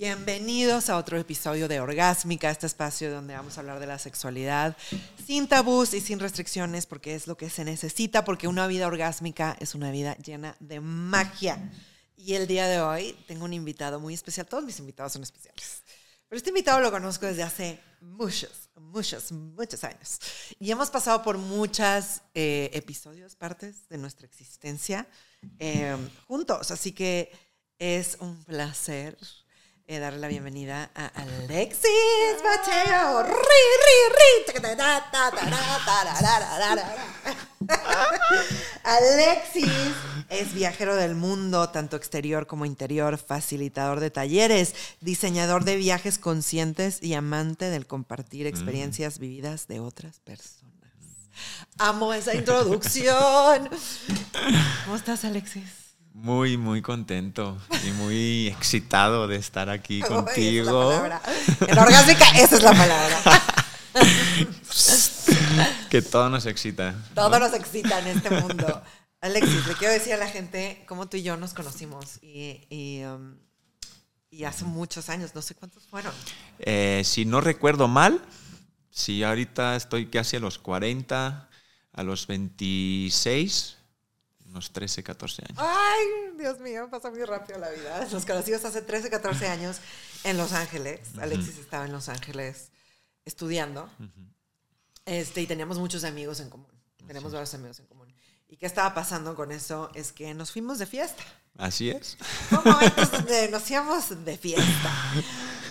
Bienvenidos a otro episodio de Orgásmica, este espacio donde vamos a hablar de la sexualidad sin tabús y sin restricciones, porque es lo que se necesita, porque una vida orgásmica es una vida llena de magia. Y el día de hoy tengo un invitado muy especial, todos mis invitados son especiales, pero este invitado lo conozco desde hace muchos, muchos, muchos años. Y hemos pasado por muchos eh, episodios, partes de nuestra existencia eh, juntos, así que es un placer eh, darle la bienvenida a Alexis Mateo. Alexis es viajero del mundo, tanto exterior como interior, facilitador de talleres, diseñador de viajes conscientes y amante del compartir experiencias vividas de otras personas. Amo esa introducción. ¿Cómo estás, Alexis? Muy, muy contento y muy excitado de estar aquí contigo. en orgásmica, esa es la palabra. que todo nos excita. Todo nos excita en este mundo. Alexis, le quiero decir a la gente cómo tú y yo nos conocimos y, y, um, hace muchos años, no sé cuántos fueron. Eh, si no recuerdo mal, si ahorita estoy casi a los 40, a los 26 unos 13, 14 años. Ay, Dios mío, pasa muy rápido la vida. Nos conocimos hace 13, 14 años en Los Ángeles. Alexis estaba en Los Ángeles estudiando. este, y teníamos muchos amigos en común. Tenemos varios amigos en común. ¿Y qué estaba pasando con eso? Es que nos fuimos de fiesta. Así es. momentos donde nos íbamos de fiesta.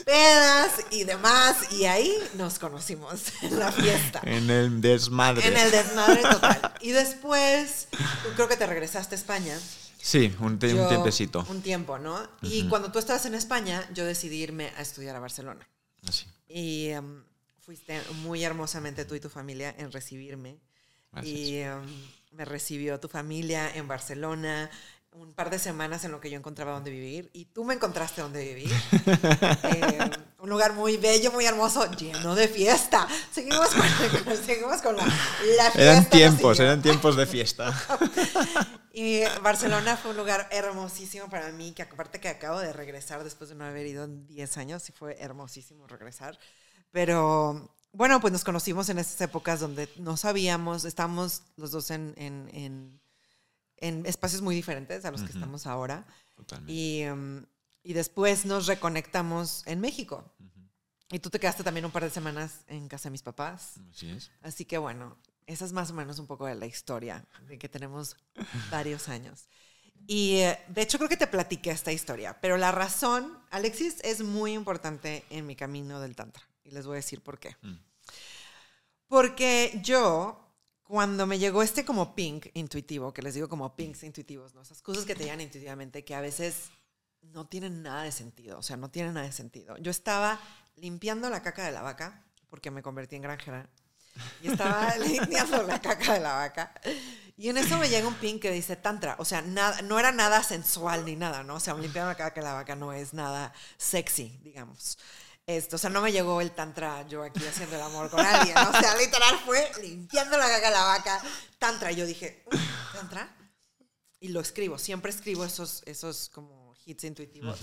Pedas y demás. Y ahí nos conocimos en la fiesta. En el desmadre. En el desmadre total. Y después, creo que te regresaste a España. Sí, un, tiempecito. Un tiempo, ¿no? Y cuando tú estabas en España, yo decidí irme a estudiar a Barcelona. Así. Y em, fuiste muy hermosamente tú y tu familia en recibirme. Y em, me recibió tu familia en Barcelona un par de semanas en lo que yo encontraba dónde vivir y tú me encontraste dónde vivir. Eh, un lugar muy bello, muy hermoso, lleno de fiesta. Seguimos con, seguimos con la, fiesta. Eran tiempos, eran tiempos de fiesta. y Barcelona fue un lugar hermosísimo para mí, que aparte que acabo de regresar después de no haber ido en 10 años, y fue hermosísimo regresar. Pero bueno, pues nos conocimos en esas épocas donde no sabíamos, estábamos los dos en, en, en, espacios muy diferentes a los que estamos ahora. Y, um, y, después nos reconectamos en México. Y tú te quedaste también un par de semanas en casa de mis papás. Así es. Así que bueno, esa es más o menos un poco de la historia, de que tenemos varios años. Y eh, de hecho creo que te platiqué esta historia, pero la razón, Alexis, es muy importante en mi camino del Tantra. Y les voy a decir por qué. Mm. Porque yo, cuando me llegó este como pink intuitivo, que les digo como pinks intuitivos, ¿no? Esas cosas que te llegan intuitivamente que a veces no tienen nada de sentido, o sea, no tienen nada de sentido. Yo estaba limpiando la caca de la vaca, porque me convertí en granjera, y estaba limpiando la caca de la vaca. Y en eso me llega un pin que dice tantra. O sea, nada, no era nada sensual ni nada, ¿no? O sea, limpiando la caca de la vaca no es nada sexy, digamos. Esto, o sea, no me llegó el tantra yo aquí haciendo el amor con alguien. O sea, literal fue limpiando la caca de la vaca, tantra. Y yo dije, ¿tantra? Y lo escribo. Siempre escribo esos, esos como hits intuitivos.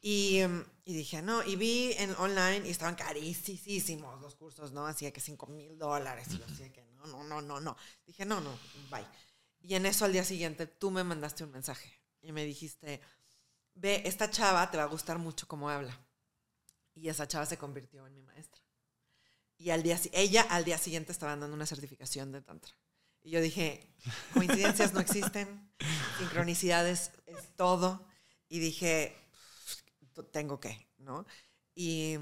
y, em, y, dije, no, y vi en online y estaban carísimos los cursos, ¿no? Hacía que 5 mil dólares. Y yo decía que no, no, no, no, no. Dije, no, no, bye. Y en eso al día siguiente tú me mandaste un mensaje y me dijiste, ve, esta chava te va a gustar mucho cómo habla y esa chava se convirtió en mi maestra. Y al día, ella al día siguiente estaba dando una certificación de Tantra. Y yo dije, coincidencias no existen, sincronicidades es todo. Y dije, tengo que, ¿no? Y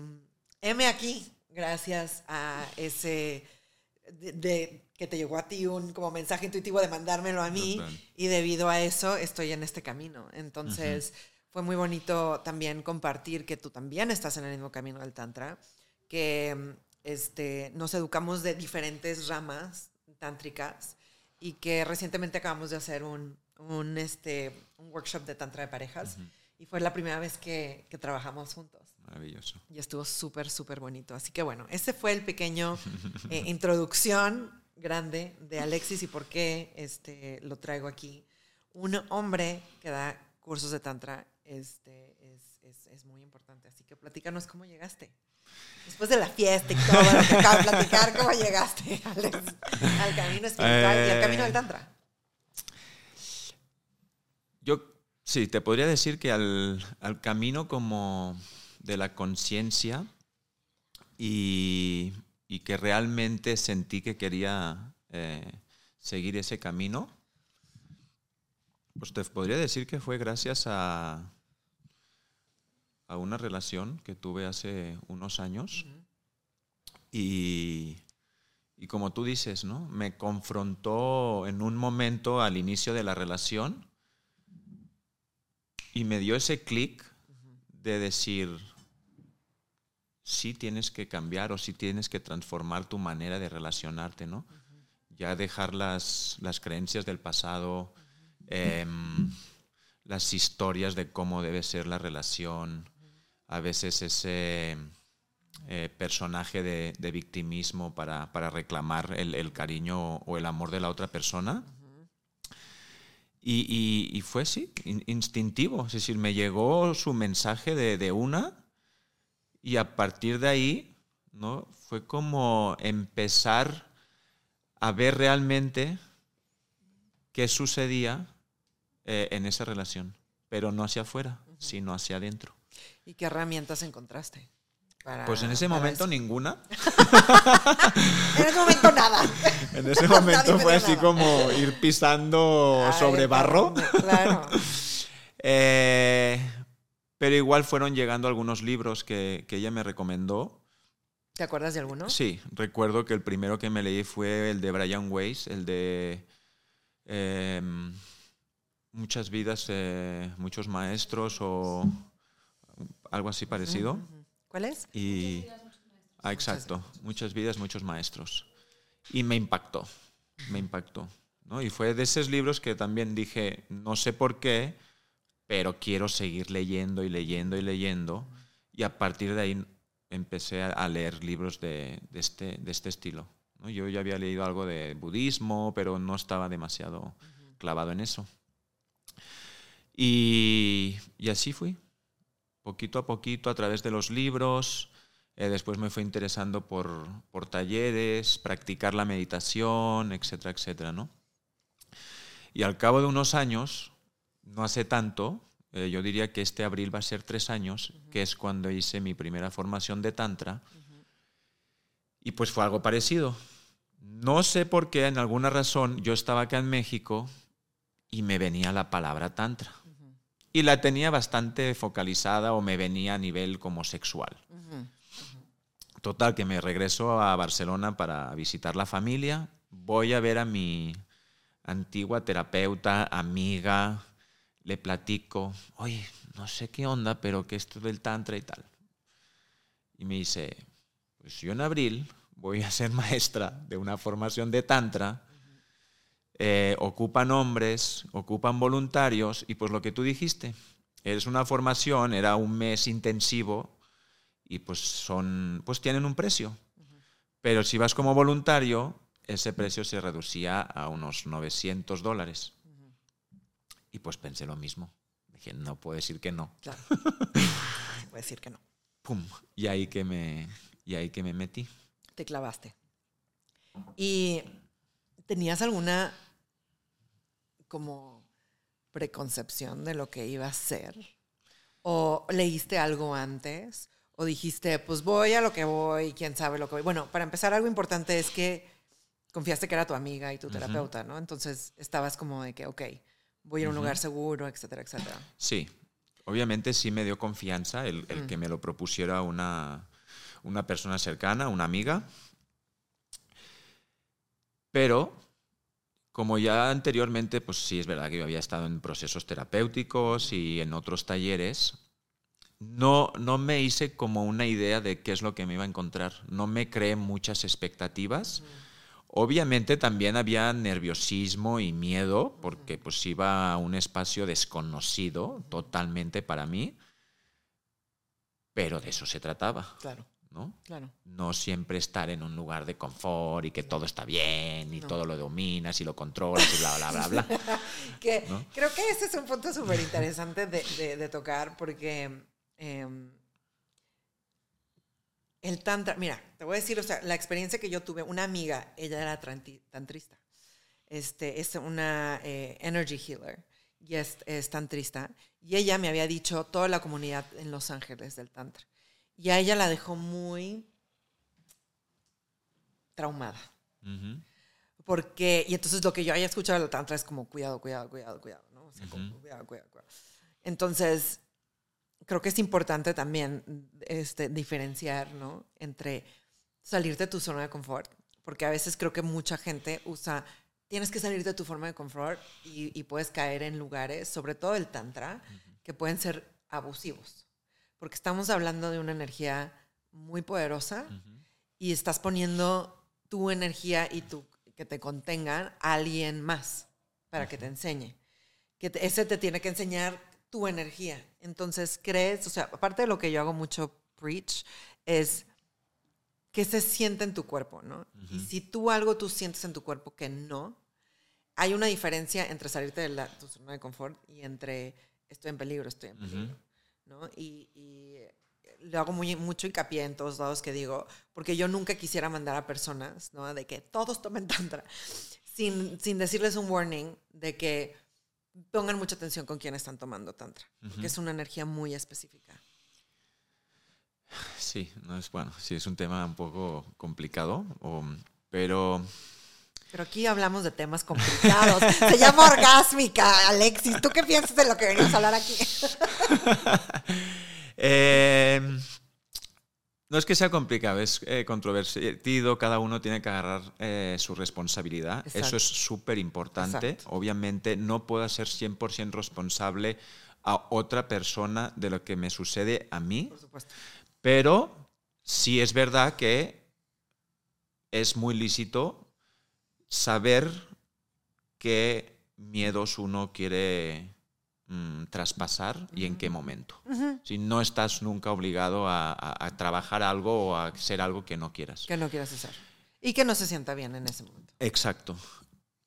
heme aquí, gracias a ese de, que te llegó a ti un como mensaje intuitivo de mandármelo a mí y debido a eso estoy en este camino. Entonces, fue muy bonito también compartir que tú también estás en el mismo camino del Tantra, que este, nos educamos de diferentes ramas tántricas y que recientemente acabamos de hacer un, un, este, un workshop de Tantra de parejas y fue la primera vez que, que trabajamos juntos. Maravilloso. Y estuvo súper, súper bonito. Así que bueno, ese fue el pequeño eh, introducción grande de Alexis y por qué este, lo traigo aquí. Un hombre que da cursos de Tantra este, es, es, es muy importante. Así que platícanos cómo llegaste. Después de la fiesta y todo lo que de platicar, ¿cómo llegaste Alex, al camino espiritual y al camino del Eh, Tantra? Yo sí, te podría decir que al, al camino como de la conciencia y, y que realmente sentí que quería eh, seguir ese camino, pues te podría decir que fue gracias a, a una relación que tuve hace unos años. Y, y como tú dices, ¿no? Me confrontó en un momento al inicio de la relación y me dio ese clic de decir, sí tienes que cambiar o sí tienes que transformar tu manera de relacionarte, ¿no? Ya dejar las, las creencias del pasado, em, las historias de cómo debe ser la relación, a veces ese eh, personaje de, de victimismo para, para reclamar el, el cariño o el amor de la otra persona. Y, y- y fue, sí, in- instintivo. Es decir, me llegó su mensaje de, de una y a partir de ahí, ¿no? Fue como empezar a ver realmente qué sucedía eh, en esa relación, pero no hacia afuera, sino hacia adentro. ¿Y qué herramientas encontraste? para- Pues en ese momento eso? ninguna. En ese momento nada. En ese momento me fue así nada. como ir pisando Ay, sobre barro. Claro. Eh, pero igual fueron llegando algunos libros que, que ella me recomendó. ¿Te acuerdas de alguno? Sí, recuerdo que el primero que me leí fue el de Brian Weiss, el de em, Muchas vidas, eh, muchos maestros o algo así parecido. ¿Cuál es? Y, ah, exacto, muchas vidas, muchos maestros. Y me impactó, me impactó. ¿no? Y fue de esos libros que también dije, no sé por qué, pero quiero seguir leyendo y leyendo y leyendo. Y a partir de ahí empecé a, a leer libros de, de este, de este estilo. ¿no? Yo ya había leído algo de budismo, pero no estaba demasiado clavado en eso. Y, y así fui, poquito a poquito, a través de los libros. Eh, después me fue interesando por, por talleres, practicar la meditación, etcétera, etcétera, ¿no? Y al cabo de unos años, no hace tanto, eh, yo diría que este abril va a ser tres años, que es cuando hice mi primera formación de Tantra. Y pues fue algo parecido. No sé por qué, en alguna razón, yo estaba acá en México y me venía la palabra Tantra. Y la tenía bastante focalizada o me venía a nivel como sexual. Total, que me regreso a Barcelona para visitar la familia. Voy a ver a mi antigua terapeuta, amiga, le platico, oye, no sé qué onda, pero que esto del tantra y tal. Y me dice, pues yo en abril voy a ser maestra de una formación de tantra. Eh, ocupan hombres, ocupan voluntarios y pues lo que tú dijiste, es una formación, era un mes intensivo y pues son pues tienen un precio. Pero si vas como voluntario, ese precio se reducía a unos 900 dólares. Y pues pensé lo mismo. Dije, no puedo decir que no. Claro. Puede decir que no. Pum. Y ahí que me, y ahí que me metí. Te clavaste. ¿Y tenías alguna como preconcepción de lo que iba a ser? ¿O leíste algo antes? ¿O dijiste, pues voy a lo que voy, quién sabe lo que voy? Bueno, para empezar, algo importante es que confiaste que era tu amiga y tu terapeuta, ¿no? Entonces estabas como de que, ok, voy a ir a un lugar seguro, etcétera, etcétera. Sí, obviamente sí me dio confianza el, el que me lo propusiera una, una persona cercana, una amiga. Pero, como ya anteriormente, pues sí es verdad que yo había estado en procesos terapéuticos y en otros talleres, no, no me hice como una idea de qué es lo que me iba a encontrar. No me creé muchas expectativas. Obviamente también había nerviosismo y miedo porque pues iba a un espacio desconocido totalmente para mí, pero de eso se trataba, Claro. ¿No? Claro. No siempre estar en un lugar de confort y que todo está bien y todo lo dominas y lo controlas y bla, bla, bla, bla. que Creo que ese es un punto súper interesante de, de, tocar porque em, el tantra, mira, te voy a decir, o sea, la experiencia que yo tuve, una amiga, ella era tantrista, este, es una eh, energy healer y es, es tantrista, y ella me había dicho toda la comunidad en Los Ángeles del tantra. Y a ella la dejó muy traumada. Porque, y entonces lo que yo haya escuchado del tantra es como cuidado, cuidado, cuidado, cuidado, ¿no? O sea, como, cuidado, cuidado, cuidado. Entonces, creo que es importante también este, diferenciar, ¿no? Entre salir de tu zona de confort, porque a veces creo que mucha gente usa, tienes que salir de tu forma de confort y, puedes caer en lugares, sobre todo el tantra, que pueden ser abusivos porque estamos hablando de una energía muy poderosa y estás poniendo tu energía y tu, que te contengan a alguien más para que te enseñe. Que ese te tiene que enseñar tu energía. Entonces, crees, o sea, aparte de lo que yo hago mucho preach, es que se siente en tu cuerpo, ¿no? Y si tú algo tú sientes en tu cuerpo que no, hay una diferencia entre salirte de la, tu zona de confort y entre estoy en peligro, estoy en peligro. ¿No? Y, y lo hago muy, mucho hincapié en todos lados que digo, porque yo nunca quisiera mandar a personas, ¿no? De que todos tomen tantra, sin, sin decirles un warning de que pongan mucha atención con quién están tomando tantra, que es una energía muy específica. Sí, no es bueno, sí es un tema un poco complicado, pero pero aquí hablamos de temas complicados. Se llama orgásmica, Alexis. ¿Tú qué piensas de lo que venimos a hablar aquí? Eh, no es que sea complicado, es eh, controvertido, cada uno tiene que agarrar eh, su responsabilidad. Eso es súper importante. Obviamente no puedo ser 100% responsable a otra persona de lo que me sucede a mí. Por supuesto. Pero sí es verdad que es muy lícito saber qué miedos uno quiere mm, traspasar y en qué momento. Si no estás nunca obligado a, trabajar algo o a hacer algo que no quieras. Que no quieras hacer. Y que no se sienta bien en ese momento. Exacto.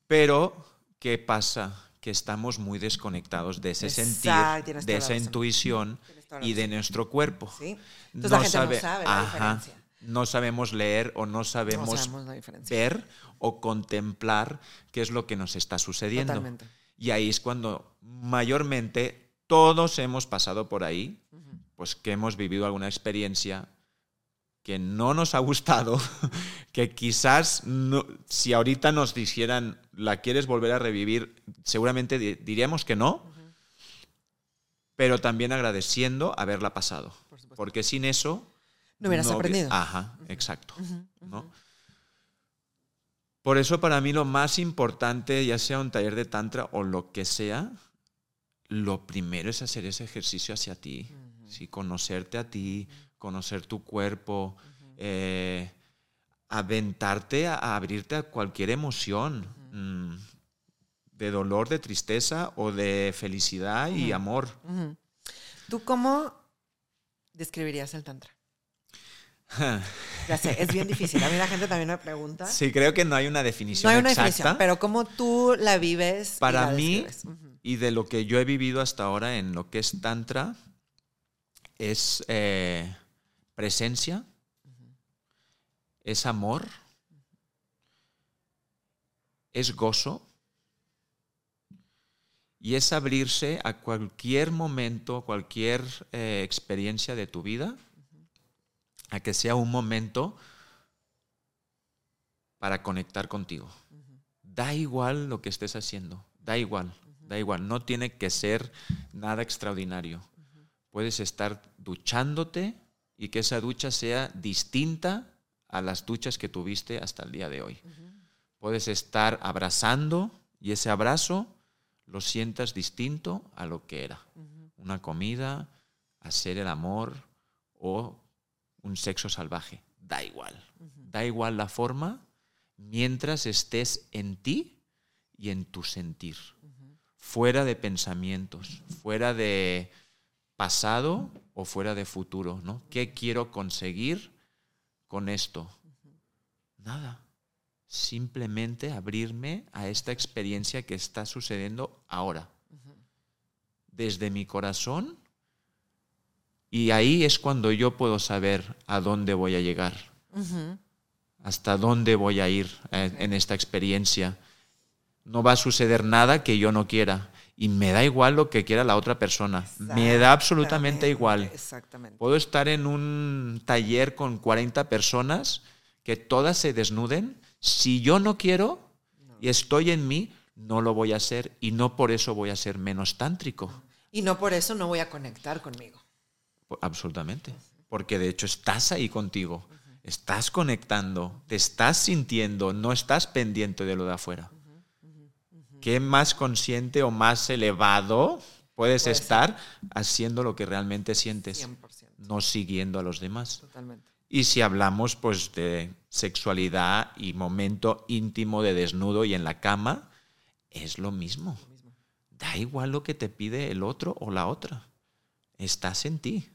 Pero, ¿qué pasa? Que estamos muy desconectados de ese sentir, de esa intuición y de nuestro cuerpo. ¿Sí? Entonces la gente no sabe la diferencia no sabemos leer o no sabemos, ver o contemplar qué es lo que nos está sucediendo. Y ahí es cuando mayormente todos hemos pasado por ahí, pues que hemos vivido alguna experiencia que no nos ha gustado, que quizás si ahorita nos dijeran, ¿la quieres volver a revivir? Seguramente diríamos que no, pero también agradeciendo haberla pasado, porque sin eso no hubieras aprendido. Ajá, exacto. Por eso para mí lo más importante, ya sea un taller de tantra o lo que sea, lo primero es hacer ese ejercicio hacia ti, conocerte a ti, conocer tu cuerpo, eh, aventarte a, abrirte a cualquier emoción, mm, de dolor, de tristeza o de felicidad y amor. ¿Tú cómo describirías el tantra? Ya sé, es bien difícil. A mí la gente también me pregunta. Sí, creo que no hay una definición. No hay una definición, pero ¿cómo tú la vives? Para mí, y de lo que yo he vivido hasta ahora en lo que es Tantra, es eh, presencia, es amor, es gozo y es abrirse a cualquier momento, cualquier eh, experiencia de tu vida a que sea un momento para conectar contigo. Da igual lo que estés haciendo, da igual, da igual, no tiene que ser nada extraordinario. Puedes estar duchándote y que esa ducha sea distinta a las duchas que tuviste hasta el día de hoy. Puedes estar abrazando y ese abrazo lo sientas distinto a lo que era. Una comida, hacer el amor o un sexo salvaje. Da igual. Da igual la forma mientras estés en ti y en tu sentir. Fuera de pensamientos, fuera de pasado o fuera de futuro, ¿no? ¿Qué quiero conseguir con esto? Nada. Simplemente abrirme a esta experiencia que está sucediendo ahora. Desde mi corazón. Y ahí es cuando yo puedo saber a dónde voy a llegar. Hasta dónde voy a ir en esta experiencia. No va a suceder nada que yo no quiera y me da igual lo que quiera la otra persona. Me da absolutamente igual. Exactamente. Puedo estar en un taller con 40 personas que todas se desnuden. Si yo no quiero y estoy en mí, no lo voy a hacer y no por eso voy a ser menos tántrico. Y no por eso no voy a conectar conmigo. Absolutamente. Porque de hecho estás ahí contigo. Estás conectando, te estás sintiendo, no estás pendiente de lo de afuera. ¿Qué más consciente o más elevado puedes Puede estar haciendo lo que realmente sientes? 100%. No siguiendo a los demás. Totalmente. Y si hablamos pues de sexualidad y momento íntimo de desnudo y en la cama, es lo mismo. Da igual lo que te pide el otro o la otra. Estás en ti.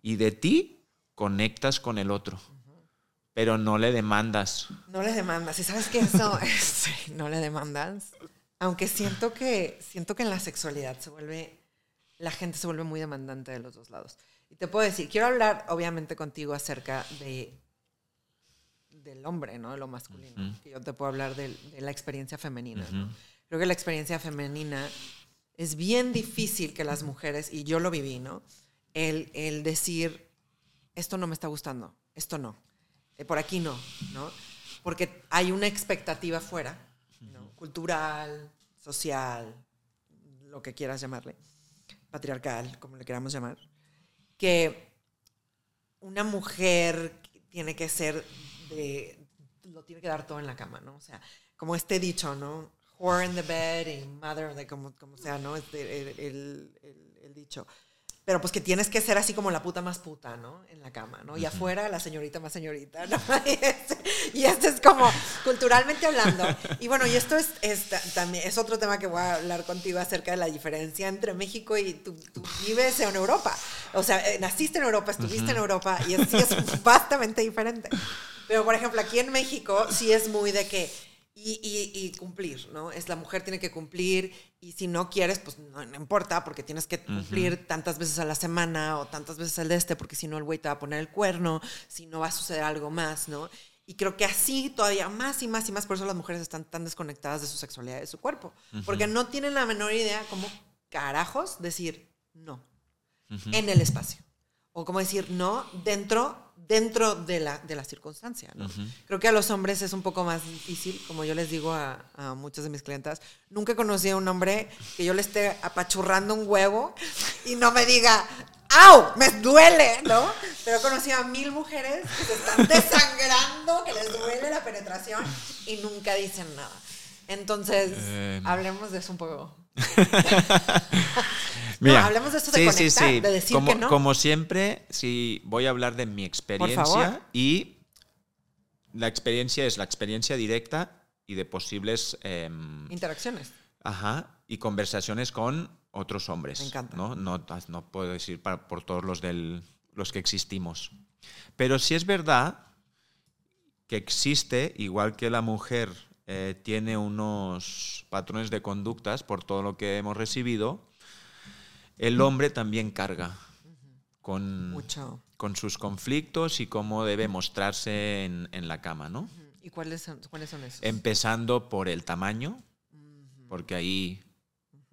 Y de ti conectas con el otro. Pero no le demandas. No le demandas. Y sabes que eso, sí, no le demandas. Aunque siento que, siento que en la sexualidad se vuelve, la gente se vuelve muy demandante de los dos lados. Y te puedo decir, quiero hablar obviamente contigo acerca de del hombre, ¿no? De lo masculino. Que yo te puedo hablar del- de, la experiencia femenina. ¿no? Creo que la experiencia femenina es bien difícil que las mujeres, y yo lo viví, ¿no? El, el decir, esto no me está gustando, esto no, eh, por aquí no, ¿no? Porque hay una expectativa fuera, ¿no? cultural, social, lo que quieras llamarle, patriarcal, como le queramos llamar, que una mujer tiene que ser de, lo tiene que dar todo en la cama, ¿no? O sea, como este dicho, ¿no? Whore in the bed y mother, de como, como sea, ¿no? Este, el, el- el- el dicho. Pero pues que tienes que ser así como la puta más puta, ¿no? En la cama, ¿no? Y afuera la señorita más señorita, ¿no? Y y este es como culturalmente hablando. Y bueno, y esto es, es ta- también es otro tema que voy a hablar contigo acerca de la diferencia entre México y tú, tú vives en Europa. O sea, eh, naciste en Europa, estuviste en Europa y es, sí es bastante diferente. Pero por ejemplo, aquí en México sí es muy de que y, y- y cumplir, ¿no? Es la mujer tiene que cumplir y si no quieres, pues no, no importa porque tienes que cumplir tantas veces a la semana o tantas veces al de este porque si no el güey te va a poner el cuerno, si no va a suceder algo más, ¿no? Y creo que así todavía más y más y más, por eso las mujeres están tan desconectadas de su sexualidad y de su cuerpo, porque no tienen la menor idea cómo carajos decir no en el espacio. O como decir no dentro, dentro de, la, de la circunstancia. ¿no? Creo que a los hombres es un poco más difícil, como yo les digo a, a muchas de mis clientas. Nunca conocí a un hombre que yo le esté apachurrando un huevo y no me diga, ¡au! ¡Me duele! ¿No? Pero he conocido a mil mujeres que se están desangrando, que les duele la penetración y nunca dicen nada. Entonces, Eh. hablemos de eso un poco. Mira, hablemos de esto de conectar, de decir como, que no. Como siempre, sí, voy a hablar de mi experiencia y la experiencia es la experiencia directa y de posibles em, Interacciones. ajá, y conversaciones con otros hombres. Me encanta. ¿no? No, no puedo decir para- por todos los, del, los que existimos. Pero sí es verdad que existe, igual que la mujer eh, tiene unos patrones de conductas por todo lo que hemos recibido, el hombre también carga con, Mucho. con sus conflictos y cómo debe mostrarse en, en la cama, ¿no? ¿Y cuáles son, cuáles son esos? Empezando por el tamaño, porque ahí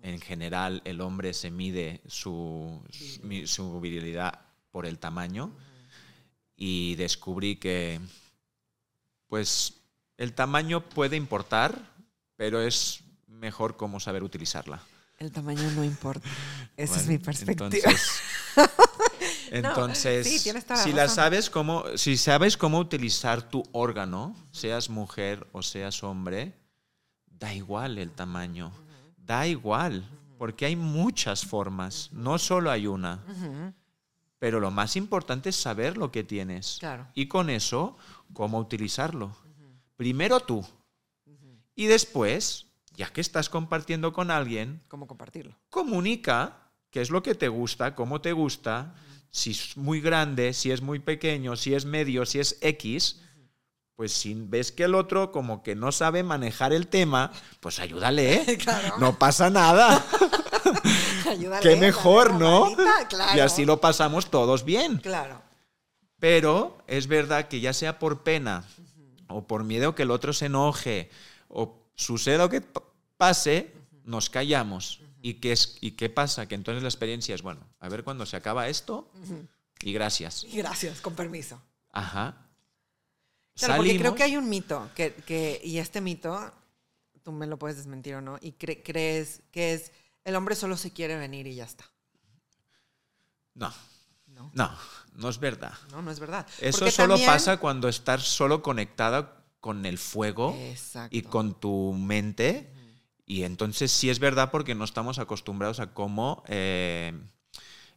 en general el hombre se mide su, su- su virilidad por el tamaño y descubrí que pues el tamaño puede importar, pero es mejor cómo saber utilizarla. El tamaño no importa. Esa es mi perspectiva. Entonces, entonces, sí, tienes toda la si la sabes cómo, si sabes cómo utilizar tu órgano, seas mujer o seas hombre, da igual el tamaño, da igual, porque hay muchas formas, no solo hay una. Pero lo más importante es saber lo que tienes. Claro. Y con eso, cómo utilizarlo. Primero tú. Y después, ya que estás compartiendo con alguien, ¿Cómo compartirlo? comunica qué es lo que te gusta, cómo te gusta, si es muy grande, si es muy pequeño, si es medio, si es X, pues si ves que el otro como que no sabe manejar el tema, pues ayúdale, ¿eh? Claro. No pasa nada. Ayúdale, Qué mejor, ¿no? manita, claro. Y así lo pasamos todos bien. Claro. Pero es verdad que ya sea por pena o por miedo que el otro se enoje o suceda lo que pase, nos callamos. ¿Y qué, es, ¿Y qué pasa? Que entonces la experiencia es, bueno, a ver cuándo se acaba esto y gracias. Y gracias, con permiso. Ajá. Claro, porque creo que hay un mito, que, que- y este mito, tú me lo puedes desmentir o no, y cre- crees que es, el hombre solo se quiere venir y ya está. No, No, no, no es verdad. no, no es verdad. Eso Porque solo también- pasa cuando estás solo conectada con el fuego Exacto. y con tu mente. Y entonces sí es verdad porque no estamos acostumbrados a cómo eh,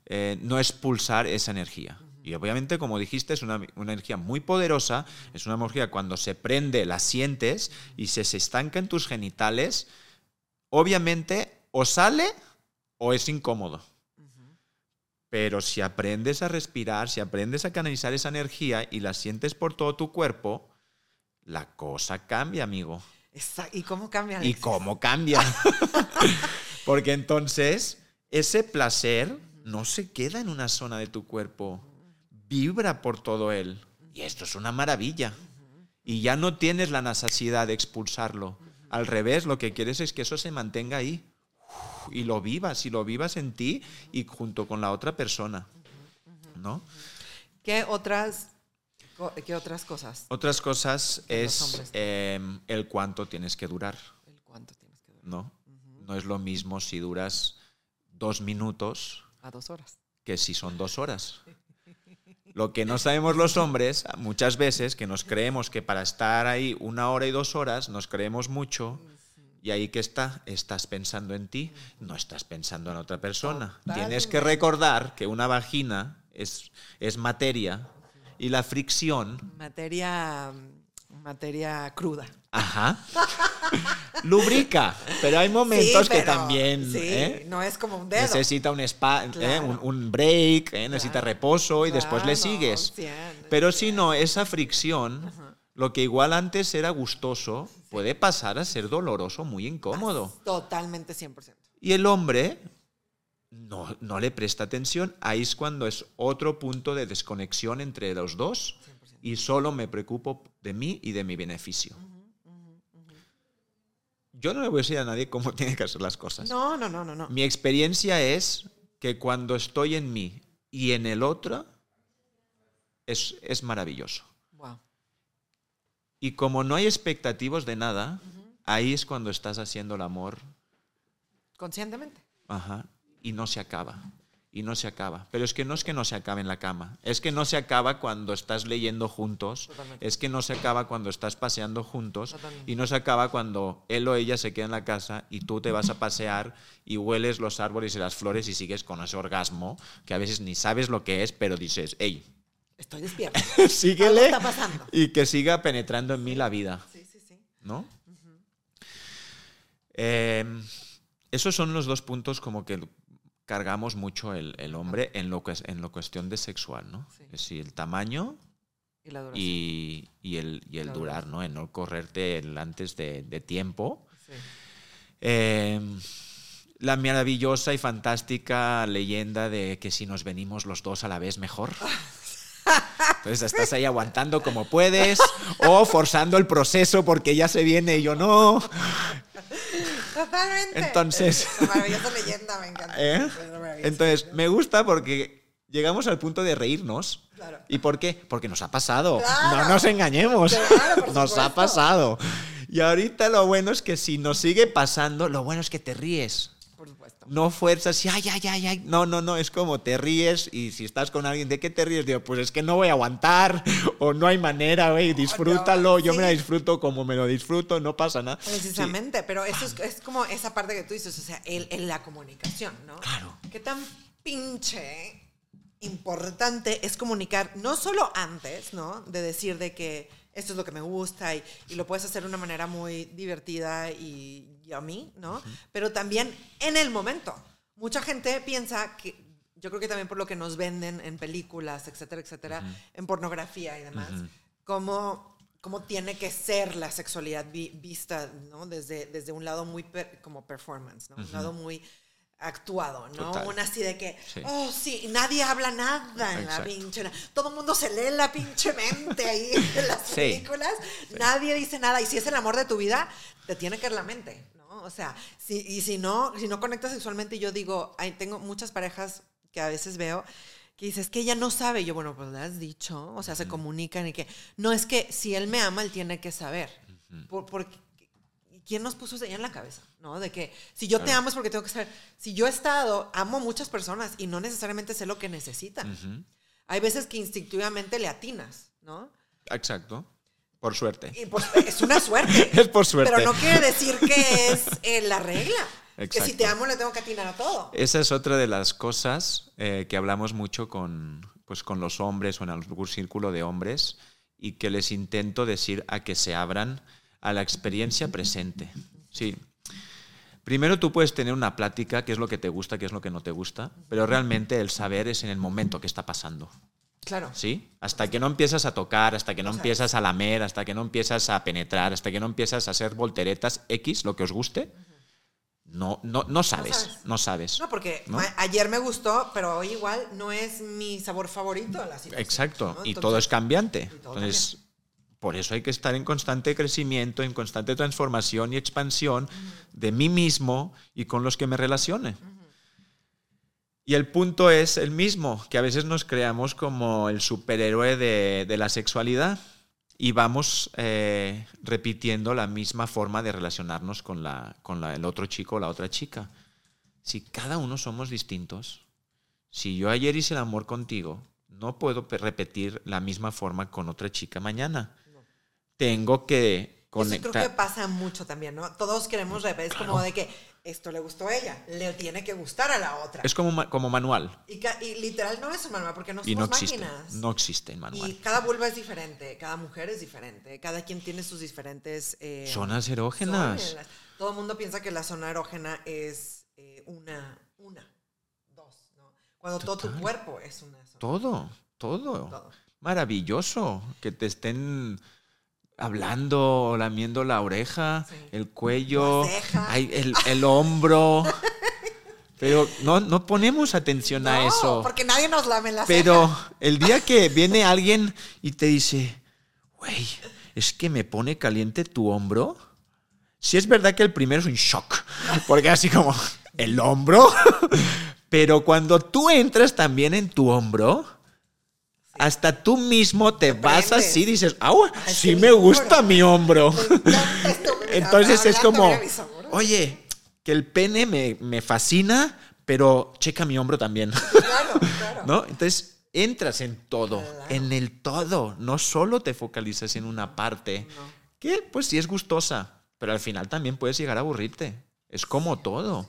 eh, no expulsar esa energía. Y obviamente, como dijiste, es una, una energía muy poderosa, es una energía cuando se prende, la sientes y se, se estanca en tus genitales, obviamente o sale o es incómodo. Pero si aprendes a respirar, si aprendes a canalizar esa energía y la sientes por todo tu cuerpo, la cosa cambia, amigo. ¿Y cómo cambia? ¿Y cómo cambia? Porque entonces ese placer no se queda en una zona de tu cuerpo, vibra por todo él. Y esto es una maravilla. Y ya no tienes la necesidad de expulsarlo. Al revés, lo que quieres es que eso se mantenga ahí. Y lo vivas, y lo vivas en ti y junto con la otra persona. ¿No? ¿Qué otras, qué otras cosas? Otras cosas es em, el cuánto tienes que durar. El cuánto tienes que durar. ¿no? No es lo mismo si duras dos minutos A dos horas. que si son dos horas. Lo que no sabemos los hombres, muchas veces, que nos creemos que para estar ahí una hora y dos horas, nos creemos mucho, y ahí que está, estás pensando en ti, no estás pensando en otra persona. Tienes que recordar que una vagina es, es materia y la fricción Materia, materia cruda. Ajá. Lubrica, pero hay momentos Sí, que pero- también Sí, ¿eh? no es como un dedo. necesita un spa, ¿eh? Un, un break, ¿eh? necesita Claro. reposo y después le sigues. Pero si no, esa fricción, lo que igual antes era gustoso, puede pasar a ser doloroso, muy incómodo. Totalmente 100%. Y el hombre no, no le presta atención. Ahí es cuando es otro punto de desconexión entre los dos y solo me preocupo de mí y de mi beneficio. Yo no le voy a decir a nadie cómo tiene que hacer las cosas. No, no, no, no, no. Mi experiencia es que cuando estoy en mí y en el otro, es, es maravilloso. Y como no hay expectativas de nada, ahí es cuando estás haciendo el amor Conscientemente. Ajá. Y no se acaba. Y no se acaba. Pero es que no es que no se acabe en la cama. Es que no se acaba cuando estás leyendo juntos. Totalmente. Es que no se acaba cuando estás paseando juntos. Totalmente. Y no se acaba cuando él o ella se queda en la casa y tú te vas a pasear y hueles los árboles y las flores y sigues con ese orgasmo que a veces ni sabes lo que es, pero dices, hey, Estoy despierta. síguele está pasando. y que siga penetrando en mí la vida. Sí, sí, sí. ¿no? Eh, esos son los dos puntos como que cargamos mucho el, el hombre en lo, que es- en lo cuestión de sexual, ¿no? Sí. Es decir, el tamaño Y la y, y el, y el durar, ¿no? En no correrte el antes de, de tiempo. Sí. Eh, la maravillosa y fantástica leyenda de que si nos venimos los dos a la vez mejor. Entonces estás ahí aguantando como puedes o forzando el proceso porque ya se viene y yo no. Totalmente. Entonces- Es maravillosa leyenda, me encanta. ¿Eh? Entonces, me gusta porque llegamos al punto de reírnos. Claro. ¿Y por qué? Porque nos ha pasado. Claro. No nos engañemos. Claro, nos ha pasado. Y ahorita lo bueno es que si nos sigue pasando, lo bueno es que te ríes. Por supuesto. No fuerzas y ay, ay, ay, ay. No, no, no. Es como te ríes y si estás con alguien, ¿de qué te ríes? Digo, pues es que no voy a aguantar o no hay manera, güey. Disfrútalo. Yo me la disfruto como me lo disfruto, no pasa nada. Sí. Precisamente, pero eso es, es como esa parte que tú dices, o sea, el, el- la comunicación, ¿no? Claro. Qué tan pinche importante es comunicar, no solo antes, ¿no? De decir de que esto es lo que me gusta y, y lo puedes hacer de una manera muy divertida y yummy, ¿no? Pero también en el momento. Mucha gente piensa que yo creo que también por lo que nos venden en películas, etcétera, etcétera, en pornografía y demás, cómo, cómo tiene que ser la sexualidad vista, ¿no? Desde, desde un lado muy como performance, ¿no? Un lado muy actuado, ¿no? Un así de que, oh, sí, nadie habla nada en la pinche. Todo el mundo se lee la pinche mente ahí en las películas. Nadie dice nada. Y si es el amor de tu vida, te tiene que ir la mente, ¿no? O sea, si, y si no, si no conectas sexualmente, yo digo, hay, tengo muchas parejas que a veces veo que dices que ella no sabe. yo, bueno, pues le has dicho, o sea, se comunican y que no es que si él me ama, él tiene que saber. porque ¿quién nos puso eso en la cabeza? ¿No? De que si yo te amo es porque tengo que saber. Si yo he estado, amo muchas personas y no necesariamente sé lo que necesitan. Hay veces que instintivamente le atinas, ¿no? Exacto. Por suerte. Pues, es una suerte. es por suerte. Pero no quiere decir que es eh, la regla. Que si te amo le tengo que atinar a todo. Esa es otra de las cosas eh, que hablamos mucho con, pues, con los hombres o en algún círculo de hombres y que les intento decir a que se abran a la experiencia presente. Sí. Primero tú puedes tener una plática, qué es lo que te gusta, qué es lo que no te gusta, pero realmente el saber es en el momento que está pasando. Claro. ¿Sí? Hasta que no empiezas a tocar, hasta que no empiezas a lamer, hasta que no empiezas a penetrar, hasta que no empiezas a hacer volteretas X, lo que os guste, no, no, no, sabes, no sabes. No, porque ayer me gustó, pero hoy igual no es mi sabor favorito. La Exacto, y todo es cambiante. Entonces, por eso hay que estar en constante crecimiento, en constante transformación y expansión de mí mismo y con los que me relacione. Y el punto es el mismo, que a veces nos creamos como el superhéroe de, la sexualidad y vamos eh, repitiendo la misma forma de relacionarnos con, la, con el otro chico o la otra chica. Si cada uno somos distintos, si yo ayer hice el amor contigo, no puedo repetir la misma forma con otra chica mañana tengo que conectar. Eso creo que pasa mucho también, ¿no? Todos queremos repetir, es como de que esto le gustó a ella, le tiene que gustar a la otra. Es como, como manual. Y, literal no es un manual, porque no somos y no existe, máquinas. No existe el manual. Y cada vulva es diferente, cada mujer es diferente, cada quien tiene sus diferentes... Eh, zonas erógenas. Todo el mundo piensa que la zona erógena es eh, una, una, dos, ¿no? Cuando todo tu cuerpo es una zona. Todo, todo. todo. Maravilloso que te estén hablando, lamiendo la oreja, el cuello, el, el, hombro. Pero no, no ponemos atención a eso. Porque nadie nos lame la Pero el día que viene alguien y te dice, güey, es que me pone caliente tu hombro. Si es verdad que el primero es un shock, porque así como, ¿el hombro? Pero cuando tú entras también en tu hombro, hasta tú mismo te vas así y dices, ah, sí me gusta mi hombro. Entonces es como, oye, que el pene me, fascina, pero checa mi hombro también. Claro, claro. ¿No? Entonces entras en todo, en el todo. No solo te focalizas en una parte, que pues sí es gustosa, pero al final también puedes llegar a aburrirte. Es como todo.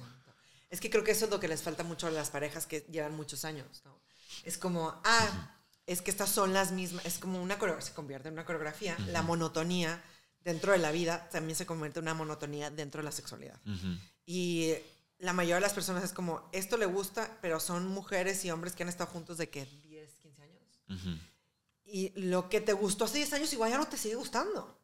Es que creo que eso es lo que les falta mucho a las parejas que llevan muchos años. Es como, ah, es que estas son las mismas, es como una se convierte en una coreografía, la monotonía dentro de la vida también se convierte en una monotonía dentro de la sexualidad. Y la mayoría de las personas es como, esto le gusta, pero son mujeres y hombres que han estado juntos de que 10, 15 años. Y lo que te gustó hace 10 años igual ya no te sigue gustando.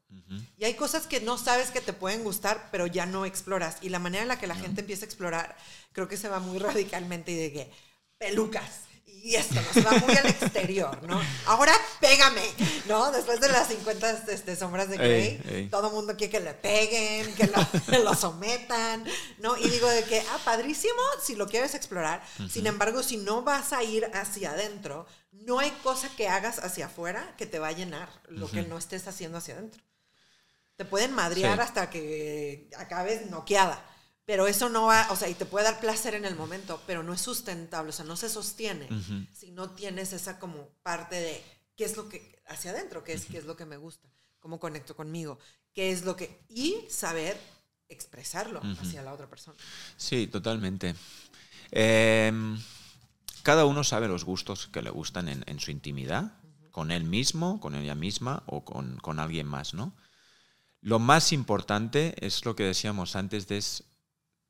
Y hay cosas que no sabes que te pueden gustar, pero ya no exploras. Y la manera en la que la gente empieza a explorar, creo que se va muy radicalmente y de que pelucas y esto, ¿no? Se va muy al exterior, ¿no? Ahora pégame, ¿no? Después de las 50 este, sombras de Grey, todo el mundo quiere que le peguen, que lo, sometan, ¿no? Y digo de que, ah, padrísimo si lo quieres explorar. Sin embargo, si no vas a ir hacia adentro, no hay cosa que hagas hacia afuera que te va a llenar lo que no estés haciendo hacia adentro. Te pueden madrear hasta que acabes noqueada pero eso no va, o sea, y te puede dar placer en el momento, pero no es sustentable, o sea, no se sostiene si no tienes esa como parte de qué es lo que, hacia adentro, qué es, qué es lo que me gusta, cómo conecto conmigo, qué es lo que, y saber expresarlo hacia la otra persona. Sí, totalmente. Em, cada uno sabe los gustos que le gustan en, su intimidad, con él mismo, con ella misma o con, con alguien más, ¿no? Lo más importante es lo que decíamos antes, de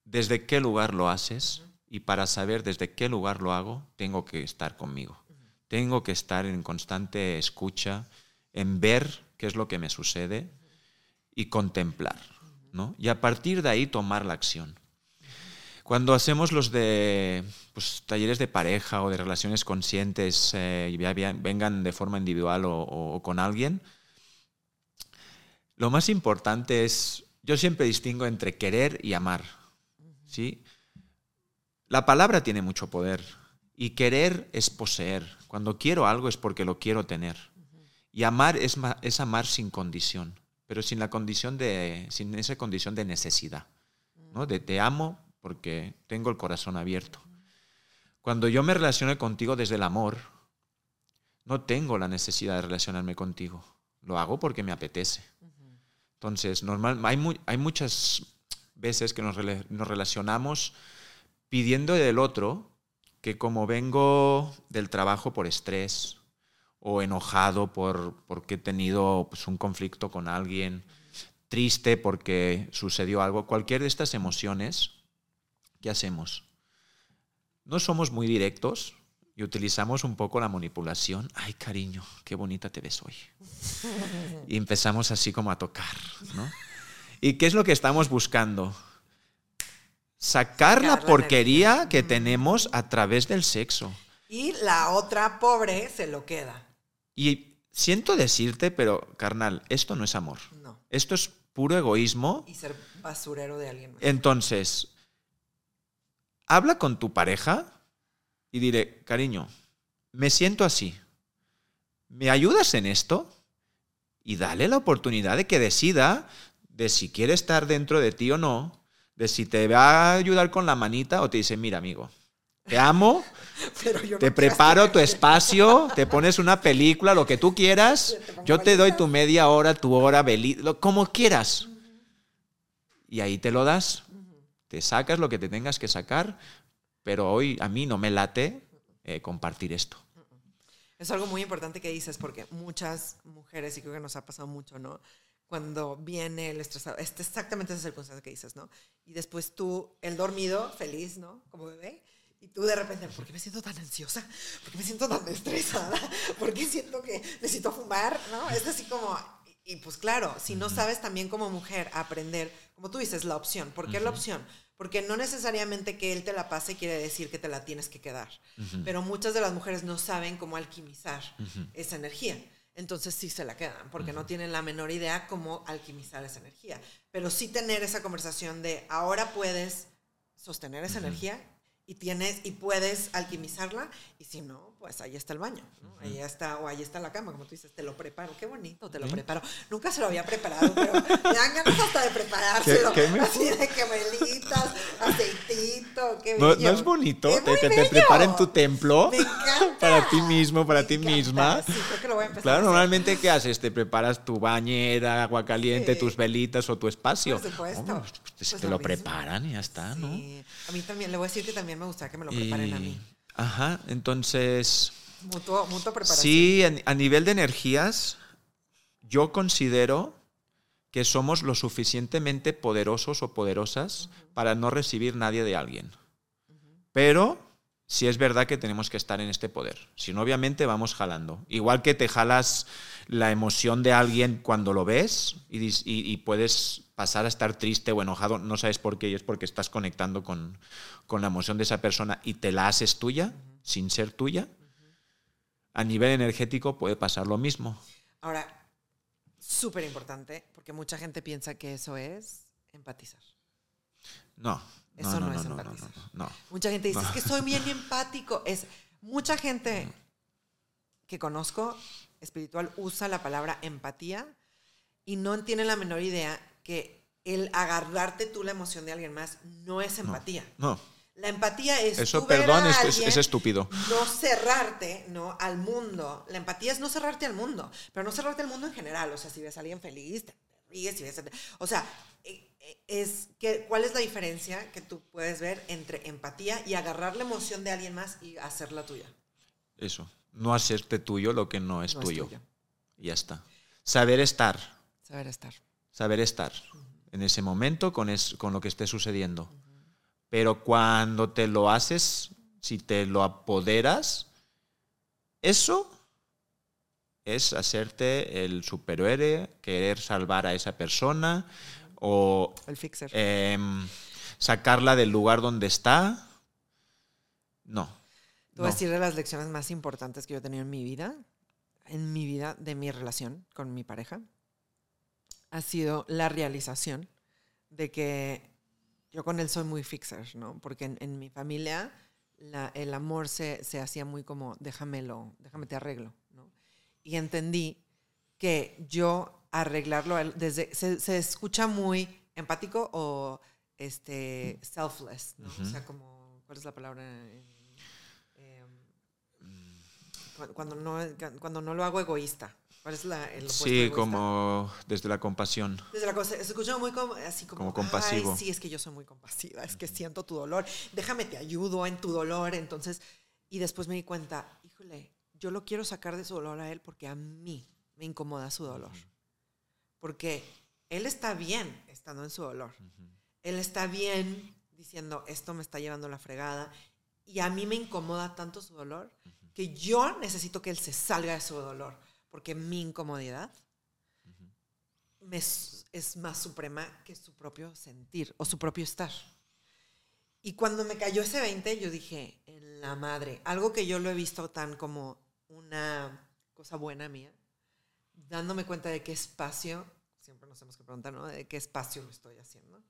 desde qué lugar lo haces y para saber desde qué lugar lo hago, tengo que estar conmigo. Tengo que estar en constante escucha, en ver qué es lo que me sucede y contemplar. ¿no? Y a partir de ahí tomar la acción. Cuando hacemos los de pues, talleres de pareja o de relaciones conscientes, eh, y vengan de forma individual o, con alguien, lo más importante es, yo siempre distingo entre querer y amar. ¿Sí? La palabra tiene mucho poder y querer es poseer. Cuando quiero algo es porque lo quiero tener. Y amar es, es amar sin condición, pero sin la condición de, sin esa condición de necesidad. ¿no? De te amo porque tengo el corazón abierto. Cuando yo me relaciono contigo desde el amor, no tengo la necesidad de relacionarme contigo. Lo hago porque me apetece. Entonces, normal, hay, hay muchas veces que nos, nos relacionamos pidiendo del otro que como vengo del trabajo por estrés o enojado por, porque he tenido pues, un conflicto con alguien, triste porque sucedió algo, cualquier de estas emociones, ¿qué hacemos? No somos muy directos y utilizamos un poco la manipulación. Ay, cariño, qué bonita te ves hoy. Y empezamos así como a tocar, ¿no? ¿Y qué es lo que estamos buscando? sacar la porquería que tenemos a través del sexo. Y la otra pobre se lo queda. Y siento decirte, pero carnal, esto no es amor. No. Esto es puro egoísmo. Y ser basurero de alguien más. Entonces, habla con tu pareja y dile, cariño, me siento así. ¿Me ayudas en esto? Y dale la oportunidad de que decida de si quiere estar dentro de ti o no de si te va a ayudar con la manita o te dice, mira amigo, te amo, te preparo tu espacio, te pones una película, lo que tú quieras, yo te doy tu media hora, tu hora, como quieras. Y ahí te lo das, te sacas lo que te tengas que sacar, pero hoy a mí no me late eh, compartir esto. Es algo muy importante que dices porque muchas mujeres, y creo que nos ha pasado mucho, ¿no? Cuando viene el estresado. Este, exactamente esa circunstancia que dices, ¿no? Y después tú, el dormido, feliz, ¿no? Como bebé. Y tú de repente, ¿por qué me siento tan ansiosa? ¿Por qué me siento tan estresada? ¿Por qué siento que necesito fumar? ¿No? Es así como... Y, pues claro, si no sabes también como mujer aprender, como tú dices, la opción. ¿Por qué la opción? Porque no necesariamente que él te la pase quiere decir que te la tienes que quedar. Pero muchas de las mujeres no saben cómo alquimizar esa energía entonces sí se la quedan, porque no tienen la menor idea cómo alquimizar esa energía. Pero sí tener esa conversación de ahora puedes sostener esa energía y tienes y puedes alquimizarla y si no pues ahí está el baño ahí está o ahí está la cama como tú dices te lo preparo qué bonito te lo preparo. Nunca se lo había preparado pero me dan ganas hasta de preparárselo así de que velitas aceitito qué ¿No, ¿No, es bonito te, te, preparen tu templo me encanta. para ti mismo para ti misma. Sí, creo que lo voy a empezar claro normalmente qué haces te preparas tu bañera agua caliente tus velitas o tu espacio por supuesto. Pues, te lo, preparan y ya está no a mí también le voy a decir que también me gusta que me lo preparen a mí. Ajá, entonces... Mutuo, preparación. Sí, a, nivel de energías, yo considero que somos lo suficientemente poderosos o poderosas para no recibir nadie de alguien. Pero sí es verdad que tenemos que estar en este poder. Si no, obviamente vamos jalando. Igual que te jalas la emoción de alguien cuando lo ves y, puedes pasar a estar triste o enojado, no sabes por qué, y es porque estás conectando con, la emoción de esa persona y te la haces tuya, sin ser tuya. A nivel energético puede pasar lo mismo. Ahora, súper importante, porque mucha gente piensa que eso es empatizar. No. Eso no, es empatizar. Mucha gente dice, es que soy bien empático. Es mucha gente que conozco espiritual usa la palabra empatía y no tiene la menor idea que el agarrarte tú la emoción de alguien más no es empatía. No. La empatía es eso, perdón, es, estúpido. No cerrarte, ¿no? Al mundo. La empatía es no cerrarte al mundo, pero no cerrarte al mundo en general. O sea, si ves a alguien feliz, te ríes, si ves o sea, e, e, es que cuál es la diferencia que tú puedes ver entre empatía y agarrar la emoción de alguien más y hacerla tuya. Eso no hacerte tuyo lo que no es tuyo. Y ya está. Saber estar. Saber estar. Saber estar en ese momento con, es, con lo que esté sucediendo. Pero cuando te lo haces, si te lo apoderas, eso es hacerte el superhéroe, querer salvar a esa persona o El fixer. em, sacarla del lugar donde está. No. Te voy a decir de las lecciones más importantes que yo he tenido en mi vida, en mi vida de mi relación con mi pareja, ha sido la realización de que yo con él soy muy fixer, ¿no? Porque en, en mi familia la- el amor se, se hacía muy como, déjamelo, déjame te arreglo, ¿no? Y entendí que yo arreglarlo desde, se, se escucha muy empático o este, selfless, ¿no? O sea, como, ¿cuál es la palabra? em, cu- cuando, no, cuando no lo hago egoísta. ¿Cuál es la, el Sí, como desde la compasión. Desde la cosa, se escucha muy como, así como, Como compasivo. Ay, sí, es que yo soy muy compasiva, es que siento tu dolor, déjame te ayudo en tu dolor. Entonces, y después me di cuenta, híjole, yo lo quiero sacar de su dolor a él porque a mí me incomoda su dolor. Porque él está bien estando en su dolor. Él está bien diciendo, esto me está llevando la fregada. Y a mí me incomoda tanto su dolor que yo necesito que él se salga de su dolor. Porque mi incomodidad me s- es más suprema que su propio sentir o su propio estar. Y cuando me cayó ese 20, yo dije, en la madre, algo que yo lo he visto tan como una cosa buena mía, dándome cuenta de qué espacio, siempre nos tenemos que preguntar, ¿no? De qué espacio lo estoy haciendo.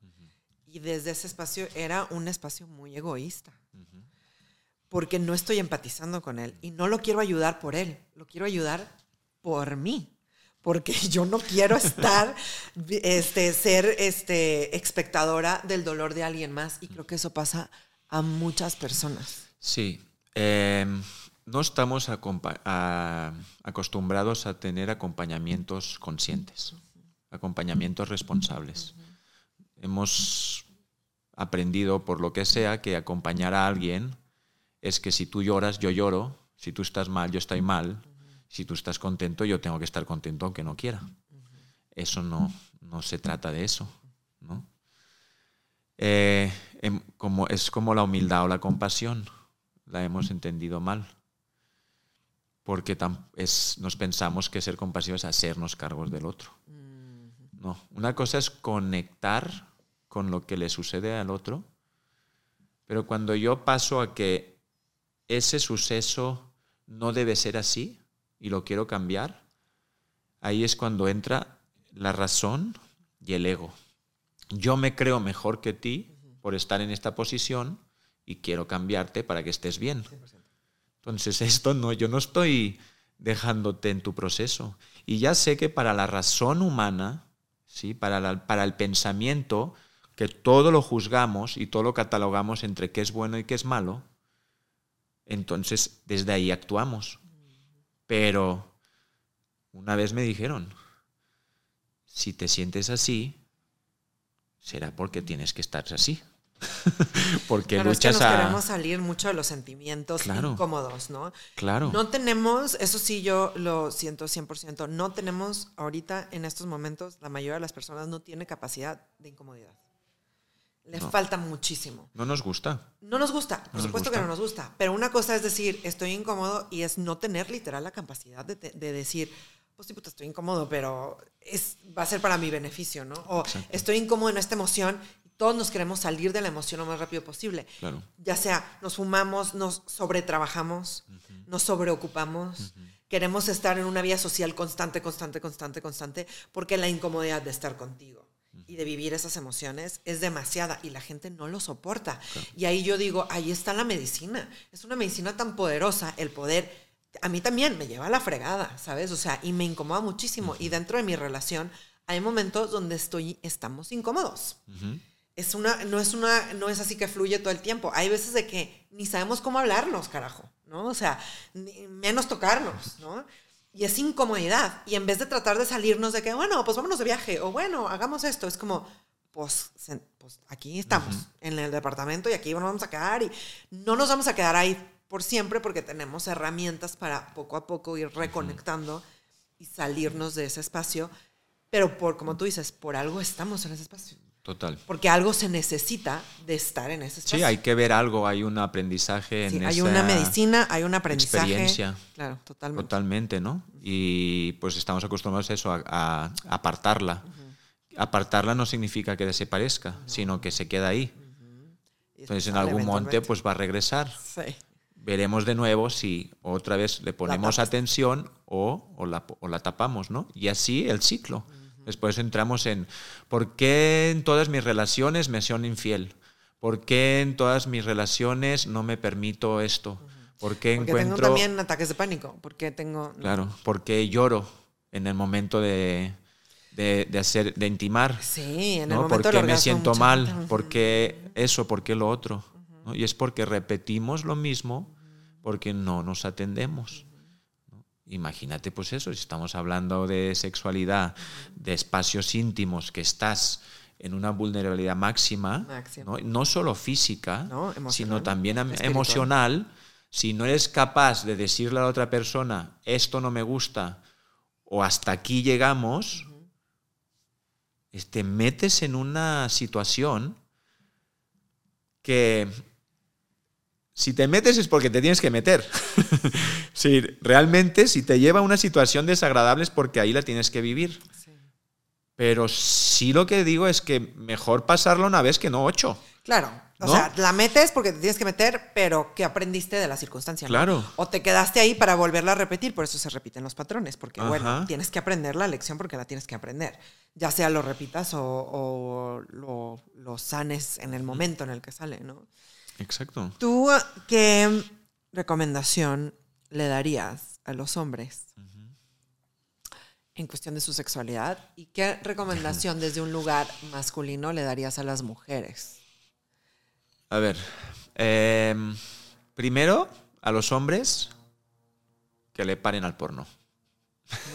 Y desde ese espacio era un espacio muy egoísta. Porque no estoy empatizando con él y no lo quiero ayudar por él, lo quiero ayudar por mí. Porque yo no quiero estar, este, ser este, espectadora del dolor de alguien más. Y creo que eso pasa a muchas personas. Sí. em, no estamos acostumbrados a tener acompañamientos conscientes, acompañamientos responsables. Hemos aprendido, por lo que sea, que acompañar a alguien es que si tú lloras, yo lloro, si tú estás mal, yo estoy mal, si tú estás contento, yo tengo que estar contento aunque no quiera. Eso no, no se trata de eso, ¿no? Eh, em, como, es como la humildad o la compasión, la hemos entendido mal. Porque tam- es, nos pensamos que ser compasivos es hacernos cargos del otro. No, una cosa es conectar con lo que le sucede al otro, pero cuando yo paso a que ese suceso no debe ser así y lo quiero cambiar, ahí es cuando entra la razón y el ego. Yo me creo mejor que ti por estar en esta posición y quiero cambiarte para que estés bien. Entonces, esto no, yo no estoy dejándote en tu proceso. Y ya sé que para la razón humana, ¿sí? para, la- para el pensamiento, que todo lo juzgamos y todo lo catalogamos entre qué es bueno y qué es malo, entonces desde ahí actuamos. Pero una vez me dijeron, si te sientes así, será porque tienes que estar así. porque Claro, es que luchas nos a... queremos salir mucho de los sentimientos Claro. incómodos, ¿no? Claro. No tenemos, eso sí yo lo siento 100%, no tenemos ahorita en estos momentos, la mayoría de las personas no tiene capacidad de incomodidad. Le No. falta muchísimo. No nos gusta. No nos gusta, por No supuesto que no nos gusta, pero una cosa es decir, estoy incómodo y es no tener literal la capacidad de, decir, pues sí, puta, estoy incómodo, pero es, va a ser para mi beneficio, ¿no? O estoy incómodo en esta emoción, todos nos queremos salir de la emoción lo más rápido posible. Claro. Ya sea, nos fumamos, nos sobretrabajamos, nos sobreocupamos, queremos estar en una vida social constante, constante, constante, constante, porque la incomodidad de estar contigo y de vivir esas emociones es demasiada y la gente no lo soporta. Y ahí yo digo, ahí está la medicina. Es una medicina tan poderosa, el poder. A mí también me lleva a la fregada, ¿sabes? O sea, y me incomoda muchísimo. Y dentro de mi relación hay momentos donde estoy, estamos incómodos. Es una, no es una, no es así que fluye todo el tiempo. Hay veces de que ni sabemos cómo hablarnos, carajo, ¿no? O sea, menos tocarnos, ¿no? Y es incomodidad. Y en vez de tratar de salirnos de que, bueno, pues vámonos de viaje, o bueno, hagamos esto, es como, pues, pues aquí estamos, en el departamento, y aquí nos vamos a quedar, y no nos vamos a quedar ahí por siempre porque tenemos herramientas para poco a poco ir reconectando y salirnos de ese espacio. Pero por, como tú dices, por algo estamos en ese espacio. Total. Porque algo se necesita de estar en ese espacio. Sí, hay que ver algo, hay un aprendizaje Sí, en hay esa una medicina, hay un aprendizaje. experiencia. Claro, totalmente. Totalmente, ¿no? Y pues estamos acostumbrados a eso, a, a apartarla. Apartarla no significa que desaparezca, sino que se queda ahí. Entonces en algún monte pues va a regresar. Sí. Veremos de nuevo si otra vez le ponemos atención o, o la, o la tapamos, ¿no? Y así el ciclo. Después entramos en ¿por qué en todas mis relaciones me son infiel? ¿Por qué en todas mis relaciones no me permito esto? ¿Por qué Porque tengo encuentro también ataques de pánico. Porque tengo. Claro, porque lloro en el momento de, de, de hacer, de intimar. Sí, en el ¿no? momento Porque me siento mal, porque eso, porque lo otro. ¿no? Y es porque repetimos lo mismo, porque no nos atendemos. Imagínate, pues eso, si estamos hablando de sexualidad, de espacios íntimos, que estás en una vulnerabilidad máxima. ¿no? no solo física, No, sino también espiritual. emocional. Si no eres capaz de decirle a la otra persona, esto no me gusta, o hasta aquí llegamos, es- te metes en una situación que si te metes es porque te tienes que meter. si realmente si te lleva a una situación desagradable es porque ahí la tienes que vivir. Sí. Pero sí lo que digo es que mejor pasarlo una vez que no ocho. Claro. O ¿No? sea, la metes porque te tienes que meter, pero ¿qué aprendiste de la circunstancia? no? Claro. O te quedaste ahí para volverla a repetir, por eso se repiten los patrones, porque bueno, tienes que aprender la lección porque la tienes que aprender. Ya sea lo repitas o, o lo, lo sanes en el momento en el que sale, ¿no? Exacto. ¿Tú qué recomendación le darías a los hombres en cuestión de su sexualidad? ¿Y qué recomendación desde un lugar masculino le darías a las mujeres? A ver, em, primero a los hombres que le paren al porno.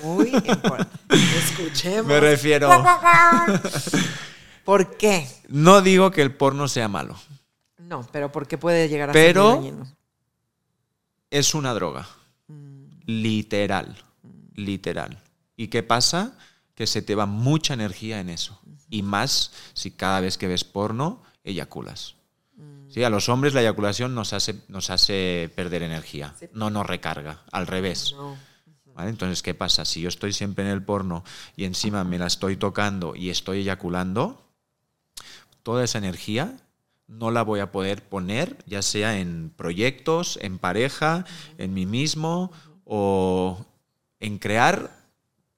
Muy importante. Escuchemos. Me refiero, ¿Por qué? no digo que el porno sea malo, No, pero ¿por qué puede llegar a Pero- ser muy dañino? es una droga, Mm, literal, literal. ¿Y qué pasa? Que se te va mucha energía en eso. Y más si cada vez que ves porno, eyaculas. mm, Sí, a los hombres la eyaculación nos hace, nos hace perder energía, Sí. no nos recarga, al revés. no. ¿vale? Entonces, ¿qué pasa? Si yo estoy siempre en el porno y encima me la estoy tocando y estoy eyaculando, toda esa energía no la voy a poder poner, ya sea en proyectos, en pareja, en mí mismo o en crear,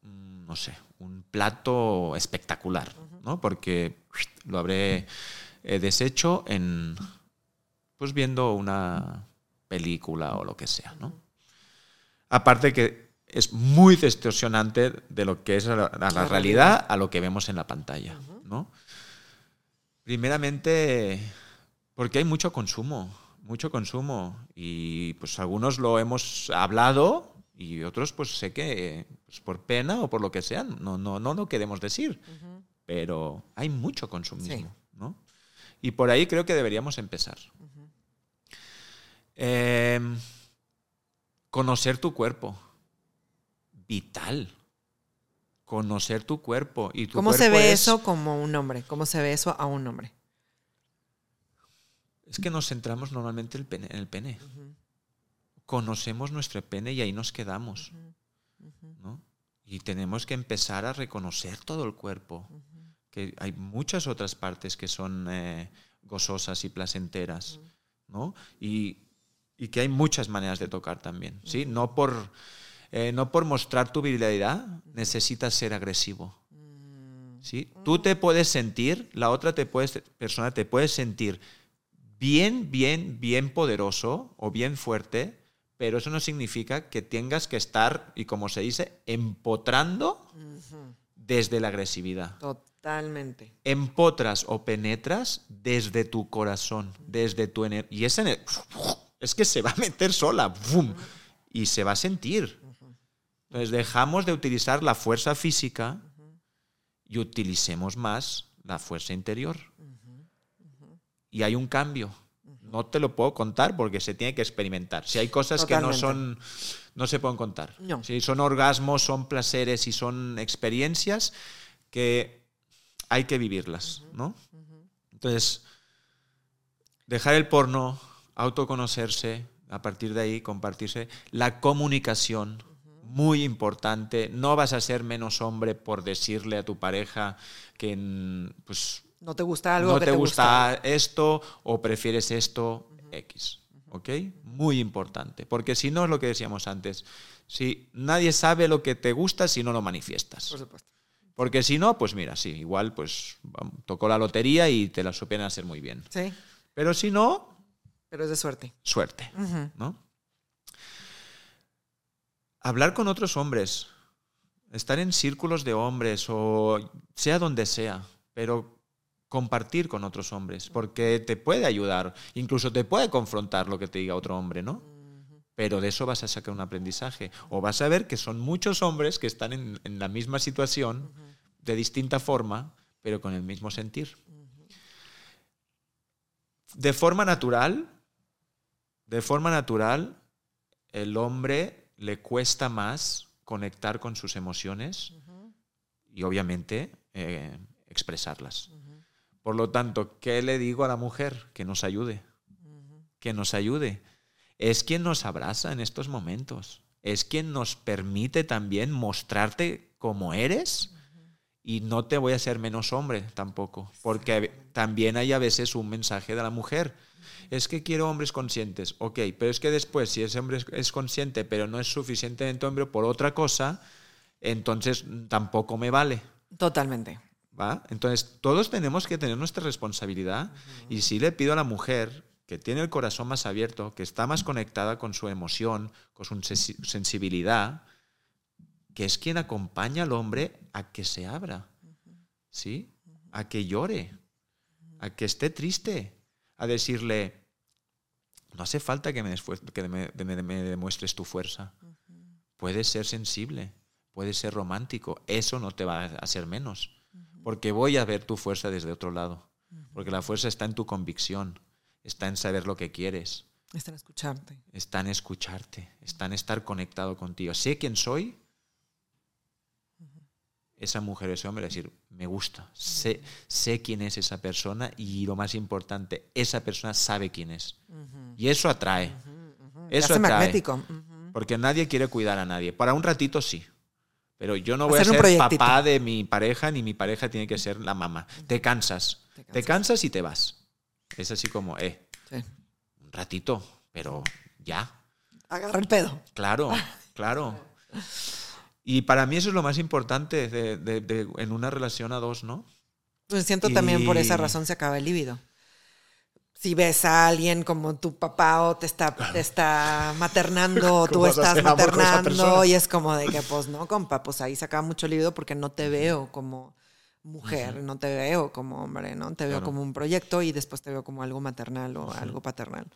mm, no sé, un plato espectacular, ¿no? Porque lo habré eh, deshecho en, pues viendo una película o lo que sea, ¿no? Aparte que es muy distorsionante de lo que es la, la La realidad a lo que vemos en la pantalla, ¿no? Primeramente, porque hay mucho consumo, mucho consumo. Y pues algunos lo hemos hablado y otros pues sé que pues, por pena o por lo que sea, no, no, no lo queremos decir. Pero hay mucho consumismo, Sí. ¿no? Y por ahí creo que deberíamos empezar. Em, conocer tu cuerpo. Vital. Conocer tu cuerpo. Y tu ¿Cómo se ve es- eso como un hombre? ¿Cómo se ve eso a un hombre? Es que nos centramos normalmente el pene- en el pene. Conocemos nuestro pene y ahí nos quedamos. ¿no? Y tenemos que empezar a reconocer todo el cuerpo. Que hay muchas otras partes que son eh, gozosas y placenteras. ¿no? Y, y que hay muchas maneras de tocar también. ¿sí? No, por, eh, no por mostrar tu virilidad necesitas ser agresivo. ¿sí? Tú te puedes sentir, la otra te puede, persona te puede sentir bien, bien, bien poderoso o bien fuerte, pero eso no significa que tengas que estar, y como se dice, empotrando desde la agresividad. Totalmente. Empotras o penetras desde tu corazón, desde tu energía. Y esa ener- es que se va a meter sola, ¡bum! y se va a sentir. Entonces dejamos de utilizar la fuerza física y utilicemos más la fuerza interior. Y hay un cambio. No te lo puedo contar porque se tiene que experimentar. Si hay cosas que no son, no se pueden contar. No. Si son orgasmos, son placeres y son experiencias que hay que vivirlas, ¿no? Entonces, dejar el porno, autoconocerse, a partir de ahí compartirse, la comunicación, muy importante, no vas a ser menos hombre por decirle a tu pareja que mm, pues no te gusta algo no que te, gusta, esto o prefieres esto X, ¿ok? Muy importante, porque si no es lo que decíamos antes, si nadie sabe lo que te gusta si no lo manifiestas. Por supuesto. Porque si no, pues mira, sí, igual pues tocó la lotería y te la supieron hacer muy bien. Sí, Pero si no, pero es de suerte. suerte. ¿no? Hablar con otros hombres, estar en círculos de hombres o sea donde sea, pero compartir con otros hombres, porque te puede ayudar, incluso te puede confrontar lo que te diga otro hombre, ¿no? Pero de eso vas a sacar un aprendizaje. O vas a ver que son muchos hombres que están en, en la misma situación, de distinta forma, pero con el mismo sentir. De forma natural, de forma natural, el hombre le cuesta más conectar con sus emociones y obviamente eh, expresarlas. Por lo tanto, ¿qué le digo a la mujer? Que nos ayude. Que nos ayude. Es quien nos abraza en estos momentos. Es quien nos permite también mostrarte como eres y no te voy a hacer menos hombre tampoco. Porque también hay a veces un mensaje de la mujer. Es que quiero hombres conscientes. Ok, pero es que después, si ese hombre es- consciente, pero no es suficientemente hombre por otra cosa, entonces mm, tampoco me vale. Totalmente. ¿va? Entonces, todos tenemos que tener nuestra responsabilidad y sí le pido a la mujer que tiene el corazón más abierto, que está más conectada con su emoción, con su sensi- sensibilidad, que es quien acompaña al hombre a que se abra, ¿sí? A que llore, a que esté triste, a decirle, no hace falta que me, que me- me- me demuestres tu fuerza. Puedes ser sensible, puedes ser romántico, eso no te va a hacer menos porque voy a ver tu fuerza desde otro lado. Porque la fuerza está en tu convicción, está en saber lo que quieres, Está en escucharte. está en escucharte, está en estar conectado contigo. Sé quién soy. Esa mujer, ese hombre, decir, me gusta, sé, sé quién es esa persona y lo más importante, esa persona sabe quién es. Y eso atrae. Eso Hace atrae. magnético. Porque nadie quiere cuidar a nadie. Para un ratito sí. Pero yo no voy Hacer a ser papá de mi pareja, ni mi pareja tiene que ser la mamá. Te cansas. Te Te cansas y te vas. Es así como, eh, Sí. un ratito, pero ya. Agarra el pedo. Claro, claro. Y para mí eso es lo más importante de- de- de- en una relación a dos, ¿no? Pues siento también por esa Y- razón se acaba el líbido. Si ves a alguien como tu papá o te está, te está maternando o tú ¿Cómo vas a estás maternando y es como de que pues no, compa, pues ahí se acaba mucho líbido porque no te veo como mujer, no te veo como hombre, ¿no? Te veo Claro. como un proyecto y después te veo como algo maternal o algo paternal.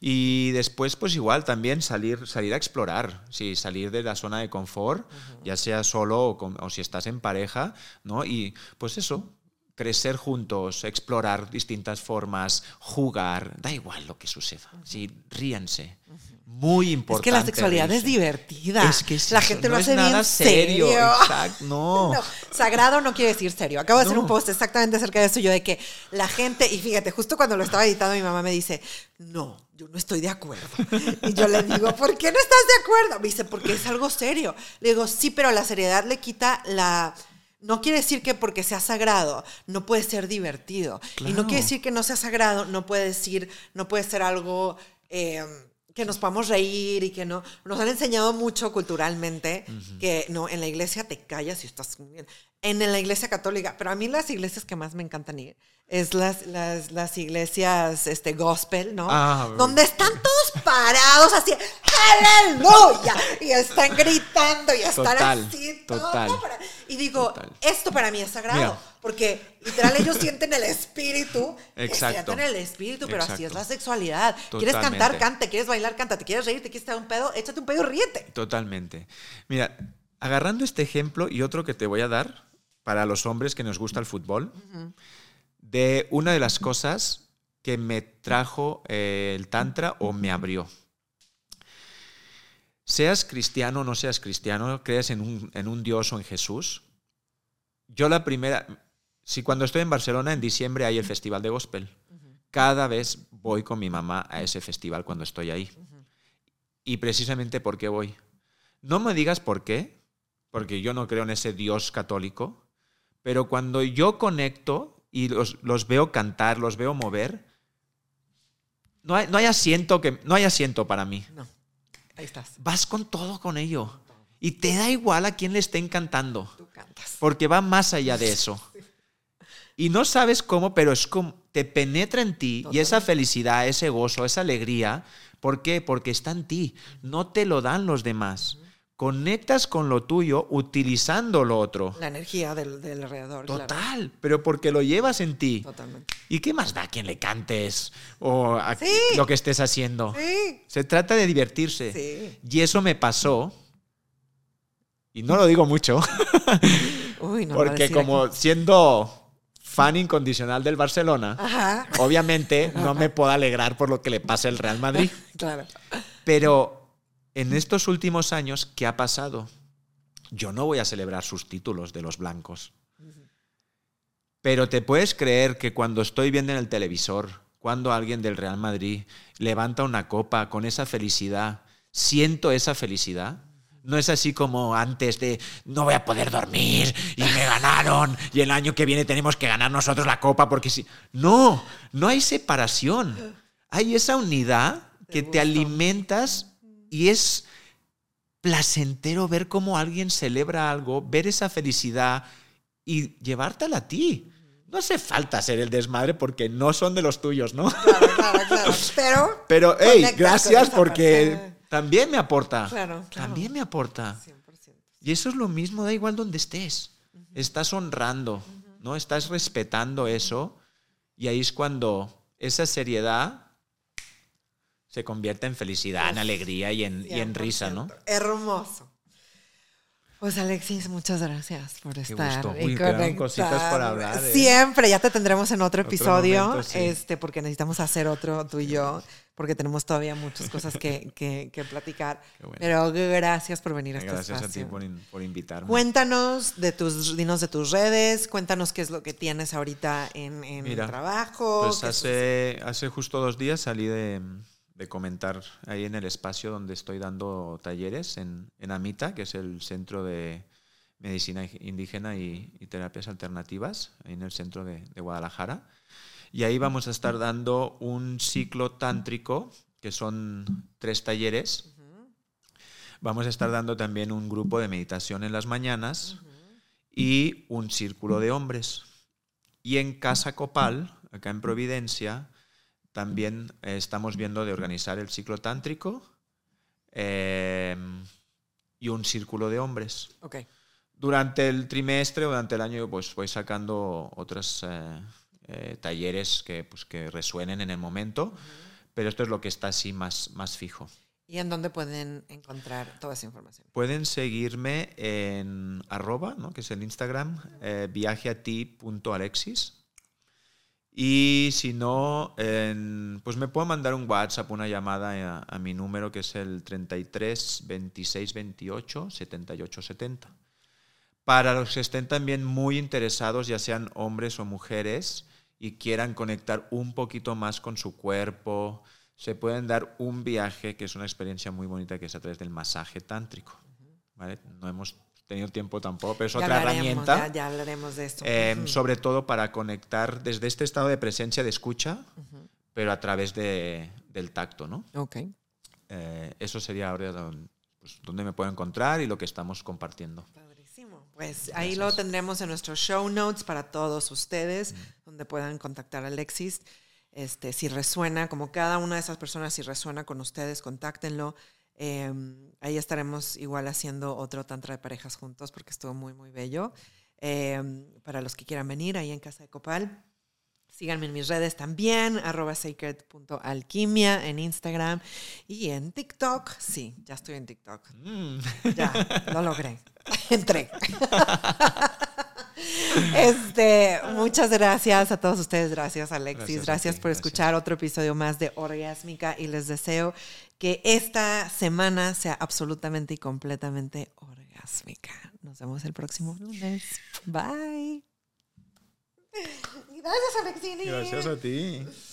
Y después, pues igual también salir, salir a explorar, sí, salir de la zona de confort, ya sea solo o, con- o si estás en pareja, ¿no? Y pues eso, crecer juntos, explorar distintas formas, jugar, da igual lo que suceda, sí, ríanse. Muy Es importante. que la sexualidad es divertida. Es que es la eso, gente no lo es hace nada bien serio, serio. exacto, no. No, sagrado no quiere decir serio. Acabo de hacer un post exactamente acerca de eso. Yo de que la gente, y fíjate, justo cuando lo estaba editando, mi mamá me dice, no, yo no estoy de acuerdo. Y yo le digo, ¿por qué no estás de acuerdo? Me dice, porque es algo serio. Le digo, sí, pero la seriedad le quita la... No quiere decir que porque sea sagrado no puede ser divertido. Y no quiere decir que no sea sagrado, no puede decir, no puede ser algo eh, que nos podamos reír y que no. Nos han enseñado mucho culturalmente que no, en la iglesia te callas y estás. En, la iglesia católica, pero a mí las iglesias que más me encantan ir es las, las, las iglesias este, gospel, ¿no? Ah, Donde están todos parados así, aleluya, y están gritando y están Total, así. todo total, para- y digo, total. esto para mí es sagrado, Mira. porque literal ellos sienten el espíritu, Exacto. sienten el espíritu, pero así es la sexualidad. ¿Quieres cantar? Cante, ¿quieres bailar? Canta, ¿te quieres reír? ¿Te quieres echar un pedo? Échate un pedo y ríete. Totalmente. Mira, agarrando este ejemplo y otro que te voy a dar para los hombres que nos gusta el fútbol, de una de las cosas que me trajo eh, el Tantra o me abrió. Seas cristiano o no seas cristiano, creas en un, en un Dios o en Jesús. Yo la primera, si cuando estoy en Barcelona, en diciembre hay el Festival de Gospel. Cada vez voy con mi mamá a ese festival cuando estoy ahí. Y precisamente por qué voy. No me digas por qué, porque yo no creo en ese Dios católico, pero cuando yo conecto y los, los veo cantar, los veo mover, no hay, no hay asiento que no hay asiento para mí. No. Ahí estás. Vas con todo con ello. Y te da igual a quién le esté encantando. Tú cantas. Porque va más allá de eso. Y no sabes cómo, pero es como te penetra en ti y esa felicidad, ese gozo, esa alegría. ¿Por qué? Porque está en ti. No te lo dan los demás. Conectas con lo tuyo utilizando lo otro. La energía del, del alrededor. claro. Total, pero porque lo llevas en ti. Totalmente. ¿Y qué más da a quien le cantes o a Sí. lo que estés haciendo? Sí. Se trata de divertirse. Sí. Y eso me pasó. Y no lo digo mucho, Uy, no porque como siendo fan incondicional del Barcelona, aquí. Ajá. obviamente no me puedo alegrar por lo que le pasa al Real Madrid. Claro. Pero en estos últimos años, ¿qué ha pasado? Yo no voy a celebrar sus títulos de los blancos. Pero te puedes creer que cuando estoy viendo en el televisor, cuando alguien del Real Madrid levanta una copa con esa felicidad, siento esa felicidad. No es así como antes de no voy a poder dormir y me ganaron y el año que viene tenemos que ganar nosotros la copa porque sí. No, no hay separación. Hay esa unidad que te alimentas y es placentero ver cómo alguien celebra algo, ver esa felicidad y llevártela a ti. No hace falta ser el desmadre porque no son de los tuyos, ¿no? Claro, claro, claro. Pero. Pero, hey, gracias porque parte. también me aporta. Claro, claro. También me aporta. 100%. Y eso es lo mismo, da igual donde estés. Estás honrando, ¿no? Estás respetando eso. Y ahí es cuando esa seriedad se convierte en felicidad, en alegría y en, y en risa, ¿no? 100%. Hermoso. Pues Alexis, muchas gracias por estar. gusto. y Uy, quedan conectar. cositas por hablar, ¿eh? Siempre, ya te tendremos en otro Otro episodio, momento, sí. este, porque necesitamos hacer otro tú y yo, porque tenemos todavía muchas cosas que, que- que platicar. Qué bueno. Pero gracias por venir a este Gracias a ti por, in- por invitarme. Cuéntanos de tus, dinos de tus redes, cuéntanos qué es lo que tienes ahorita en, en Mira, el trabajo. Pues qué es- hace, hace justo dos días salí de, de comentar ahí en el espacio donde estoy dando talleres en, en Amita, que es el centro de medicina indígena y, y terapias alternativas, ahí en el centro de, de Guadalajara. Y ahí vamos a estar dando un ciclo tántrico, que son tres talleres. Vamos a estar dando también un grupo de meditación en las mañanas y un círculo de hombres. Y en Casa Copal, acá en Providencia, también eh, estamos viendo de organizar el ciclo tántrico eh, y un círculo de hombres. Durante el trimestre, durante el año, pues voy sacando otros eh, eh, talleres que, pues, que resuenen en el momento, pero esto es lo que está así más, más fijo. ¿Y en dónde pueden encontrar toda esa información? Pueden seguirme en arroba, ¿no? que es el Instagram, eh, viajeati.alexis. Y si no, pues me pueden mandar un WhatsApp, una llamada a, a mi número que es el 33 26 28 78 70. Para los que estén también muy interesados, ya sean hombres o mujeres, y quieran conectar un poquito más con su cuerpo, se pueden dar un viaje que es una experiencia muy bonita que es a través del masaje tántrico. ¿vale? No hemos tenido tiempo tampoco, pero es Ya otra herramienta. Ya, ya hablaremos de esto. eh, Ujú. Sobre todo para conectar desde este estado de presencia, de escucha, pero a través de- del tacto. ¿no? Ok. Eh, eso sería ahora pues, donde me puedo encontrar y lo que estamos compartiendo. Padrísimo. Pues ahí lo tendremos en nuestros show notes para todos ustedes, donde puedan contactar a Alexis. Este, si resuena, como cada una de esas personas, si resuena con ustedes, contáctenlo. Eh, ahí estaremos igual haciendo otro tantra de parejas juntos porque estuvo muy, muy bello. Eh, para los que quieran venir, ahí en Casa de Copal. Síganme en mis redes también, arroba sacred.alquimia en Instagram y en TikTok. Sí, ya estoy en TikTok. Mm. Ya, lo logré. Entré. Este, muchas gracias a todos ustedes. Gracias, Alexis. Gracias Gracias, a ti, por gracias. escuchar otro episodio más de Orgásmica y les deseo que esta semana sea absolutamente y completamente orgásmica. Nos vemos el próximo lunes. Bye. Gracias, Alexini. Gracias a ti.